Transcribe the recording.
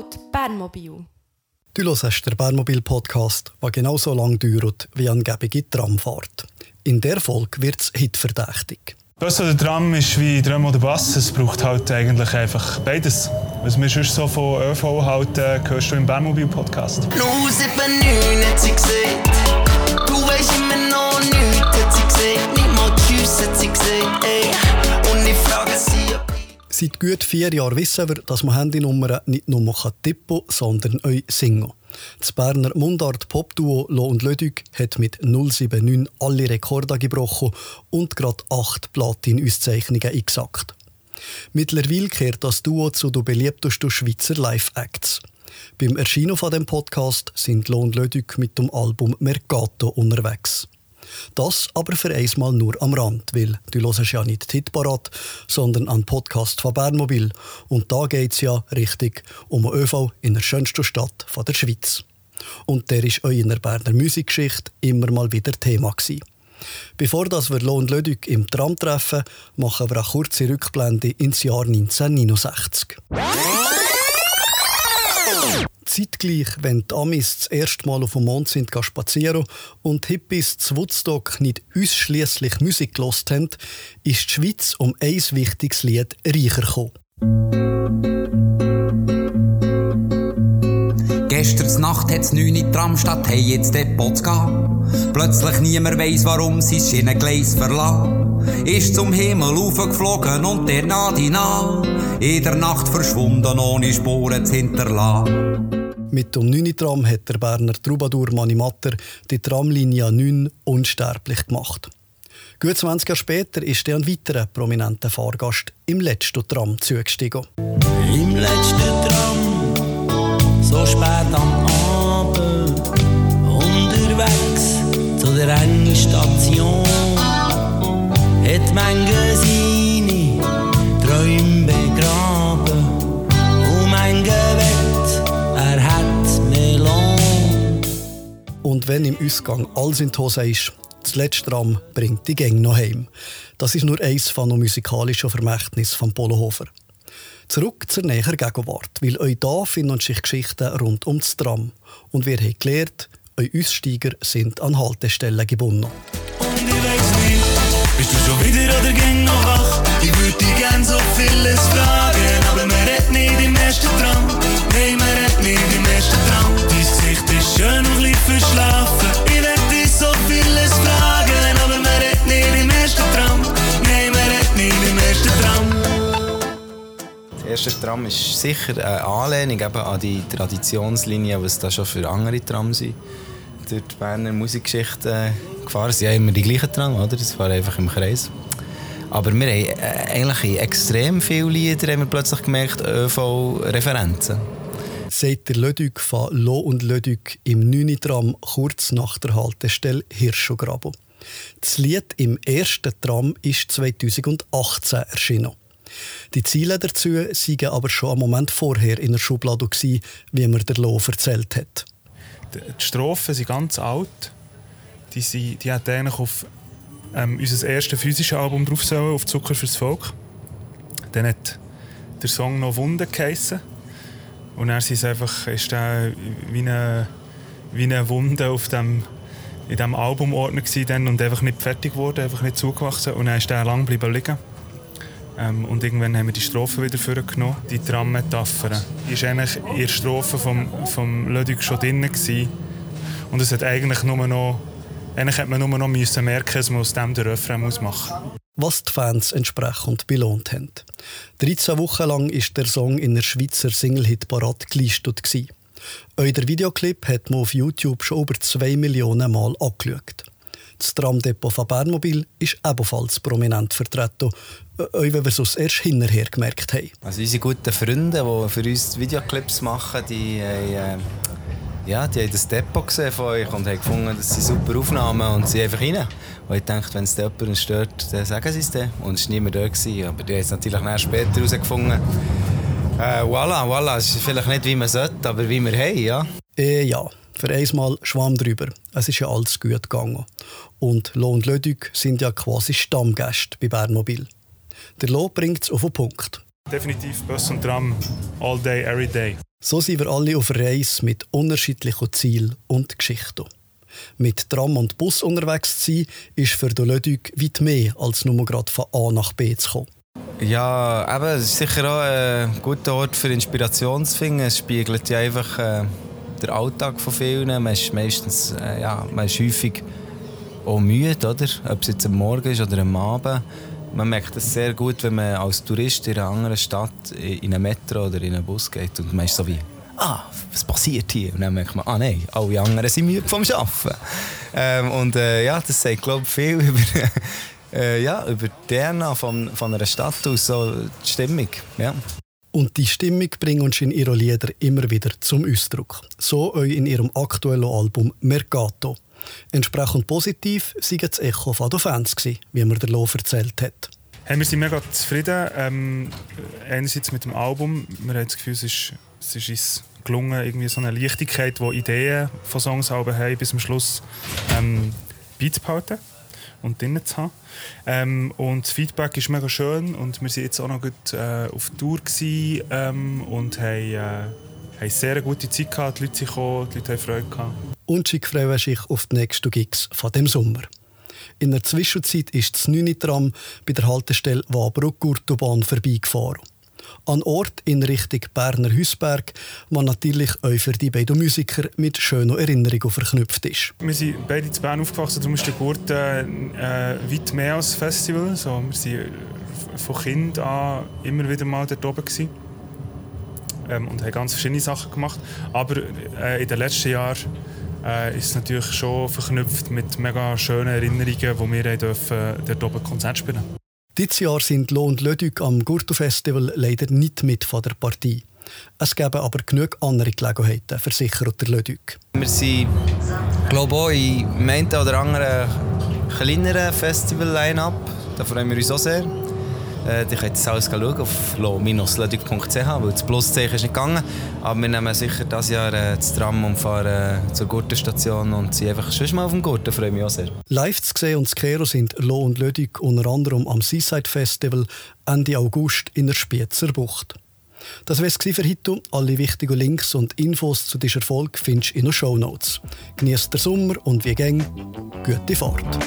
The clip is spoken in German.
laut Bernmobil. Du hörst den Bernmobil-Podcast, der genauso lang dauert wie eine angebige Tramfahrt. In der Folge wird es hitverdächtig. Bus oder Tram ist wie Drum oder Bass. Es braucht halt eigentlich einfach beides. Was wir sonst so von ÖV halten, hörst du im Bernmobil-Podcast. Du weisst immer noch nichts, hat sie gesagt. Nicht mal Tschüss hat sie gesagt, ey. Seit gut vier Jahren wissen wir, dass man Handynummern nicht nur tippen kann, sondern auch singen. Das Berner Mundart-Pop-Duo Lo und Lödig hat mit 079 alle Rekorde gebrochen und gerade acht Platin-Auszeichnungen eingesackt. Mittlerweile kehrt das Duo zu den beliebtesten Schweizer Live-Acts. Beim Erscheinen von dem Podcast sind Lo und Lödig mit dem Album Mercato unterwegs. Das aber für einmal nur am Rand, weil du hörst ja nicht Hitparat, sondern einen Podcast von Bernmobil. Und da geht es ja richtig um den ÖV in der schönsten Stadt der Schweiz. Und der ist auch in der Berner Musikgeschichte immer mal wieder Thema gewesen. Bevor das wir Lohn Lödig im Tram treffen, machen wir eine kurze Rückblende ins Jahr 1969. Zeitgleich, wenn die Amis das erste Mal auf dem Mond sind spazieren und Hippies zu Woodstock nicht ausschließlich Musik gelost haben, ist die Schweiz um ein wichtiges Lied reicher gekommen. Gestern Nacht hat's neun in Tram statt hey jetzt Depot gehen. Plötzlich niemand weiss, warum sie Schienengleis verlassen. Ist zum Himmel aufgeflogen und der Nadina in der Nacht verschwunden, ohne Spuren zu hinterlassen. Mit dem 9. Tram hat der Berner Troubadour Manimatter die Tramlinie 9 unsterblich gemacht. Gut 20 Jahre später ist er ein weiterer prominenter Fahrgast im letzten Tram zugestiegen. Im letzten Tram, so spät am Abend, unterwegs zu der engen Station, wenn im Ausgang alles in die Hose ist, das letzte Tram bringt die Gänge noch heim. Das ist nur eins von musikalischen Vermächtnissen von Polohofer. Zurück zur näheren Gegenwart, weil euch da finden sich Geschichten rund um das Tram. Und wir haben gelernt, eure Aussteiger sind an Haltestellen gebunden. Und ich weiß nicht, bist du schon wieder oder ging noch wach? Ich würde gern so vieles fragen, aber man redet nicht im ersten Tram. Nein, man redet nicht im ersten Tram. Dein Gesicht ist schön und leicht verschlafen. Erste Tram ist sicher eine Anlehnung eben an die Traditionslinie, was da schon für andere Trams sind. Durch die Berner Musikgeschichte äh, gefahren sind ja immer die gleichen Tram, oder? Das war einfach im Kreis. Aber wir haben äh, eigentlich in extrem viele Lieder haben wir plötzlich gemerkt, ÖV-Referenzen. Seht der Lödig von Lo und Lödig im 9. Tram kurz nach der Haltestelle Hirschograbo. Das Lied im ersten Tram ist 2018 erschienen. Die Ziele dazu seien aber schon einen Moment vorher in der Schublade, gewesen, wie mir der Lo erzählt hat. Die Strophen sind ganz alt. Die, sind, die hat eigentlich auf ähm, unser erstes physisches Album drauf sollen, auf Zucker fürs Volk. Dann hat der Song noch Wunden geheissen. Und dann ist einfach ist der wie eine, wie eine Wunde auf dem, in diesem Albumordner gewesen und einfach nicht fertig geworden, einfach nicht zugewachsen. Und dann ist der lang bleiben liegen. Ähm, und irgendwann haben wir die Strophe wieder vorgenommen, die Tram-Metapher. Die war eigentlich in der Strophe vom, vom Ludwig schon drin. Gewesen. Und es hat eigentlich nur noch, eigentlich hat man nur noch müssen merken, dass man aus dem den Refrain machen was die Fans entsprechend belohnt haben. 13 Wochen lang ist der Song in der Schweizer Single-Hit-Parade gelistet. der Videoclip hat man auf YouTube schon über 2 Millionen Mal angeschaut. Das Tramdepot von Bernmobil ist ebenfalls prominent vertreten, äh, auch wenn wir es uns erst hinterher gemerkt haben. Also unsere guten Freunde, die für uns Videoclips machen, die haben, äh, ja, die haben das Depot gesehen von euch und haben gefunden, das sind super Aufnahmen und sie einfach rein. Und ich dachte, wenn es jemanden stört, dann sagen sie es dann. Und es war niemand da. Gewesen. Aber die haben es natürlich erst später herausgefunden. Äh, voilà, voilà. Es ist vielleicht nicht, wie man sollte, aber wie wir haben, ja. Äh, ja, für einmal schwamm drüber. Es ist ja alles gut gegangen. Und Lo und Lödig sind ja quasi Stammgäste bei Bernmobil. Der Lo bringt es auf den Punkt. Definitiv Bus und Tram, all day, every day. So sind wir alle auf Reise mit unterschiedlichen Zielen und Geschichten. Mit Tram und Bus unterwegs zu sein, ist für den Lödig weit mehr als nur gerade von A nach B zu kommen. Ja, eben, es ist sicher auch ein guter Ort für Inspiration zu finden. Es spiegelt ja einfach äh, den Alltag von vielen. Man ist meistens, äh, ja, man ist häufig auch müde, oder? Ob es jetzt am Morgen ist oder am Abend. Man merkt es sehr gut, wenn man als Tourist in einer anderen Stadt in einen Metro oder in einen Bus geht und man ist so wie «Ah, was passiert hier?» Und dann merkt man «Ah nein, alle anderen sind müde vom Arbeiten». Ähm, und äh, ja, das sagt glaube ich viel über, äh, ja, über die DNA von, von einer Stadt aus, so die Stimmung. Ja. Und die Stimmung bringt uns in ihren Liedern immer wieder zum Ausdruck. So euch in ihrem aktuellen Album «Mercato». Entsprechend positiv sei das Echo von den Fans, wie mir der Lo erzählt hat. Hey, wir sind mega zufrieden. Ähm, einerseits mit dem Album. Wir haben das Gefühl, es ist, es ist uns gelungen, irgendwie so eine Leichtigkeit, die Ideen von Songs haben, bis zum Schluss ähm, beizubehalten und drinnen zu haben. Ähm, und das Feedback ist mega schön und wir waren jetzt auch noch gut äh, auf Tour ähm, und haben, äh, haben sehr gute Zeit gehabt. Die Leute sind gekommen, die Leute haben Freude gehabt und sie freuen sich auf die nächsten Gigs von dem Sommer. In der Zwischenzeit ist das 9 Tram bei der Haltestelle Wabrück-Gurtobahn vorbeigefahren. An Ort in Richtung Berner Hüsberg, wo natürlich auch für die beiden Musiker mit schönen Erinnerungen verknüpft ist. Wir sind beide in Bern aufgewachsen, darum ist der Gurt äh, weit mehr als Festival. So, wir waren von Kind an immer wieder mal dort oben. Gewesen. Ähm, und haben ganz verschiedene Sachen gemacht. Aber äh, in den letzten Jahren äh, ist es natürlich schon verknüpft mit mega schönen Erinnerungen, wo wir dürfen, dort oben Konzert spielen Dieses Jahr sind Lo und Lödük am Gurto Festival leider nicht mit von der Partie. Es gäbe aber genug andere Gelegenheiten, versichert der Lödük. Wir sind, glaube ich, in einem oder anderen kleineren Festival-Line-Up. Da freuen wir uns auch sehr. Äh, ihr könnt das alles schauen auf lo-ledig.ch, weil das Pluszeichen ist nicht gegangen. Aber wir nehmen sicher dieses Jahr äh, das Tram und fahren äh, zur Gurtenstation und sind einfach schon mal auf dem Gurten, freue mich auch sehr. Live zu sehen und zu kehren sind Lo und Lödig unter anderem am Seaside Festival Ende August in der Spitzer Bucht. Das war es für heute. Alle wichtigen Links und Infos zu diesem Erfolg findest du in den Show Notes. Genießt den Sommer und wie gäng, gute Fahrt.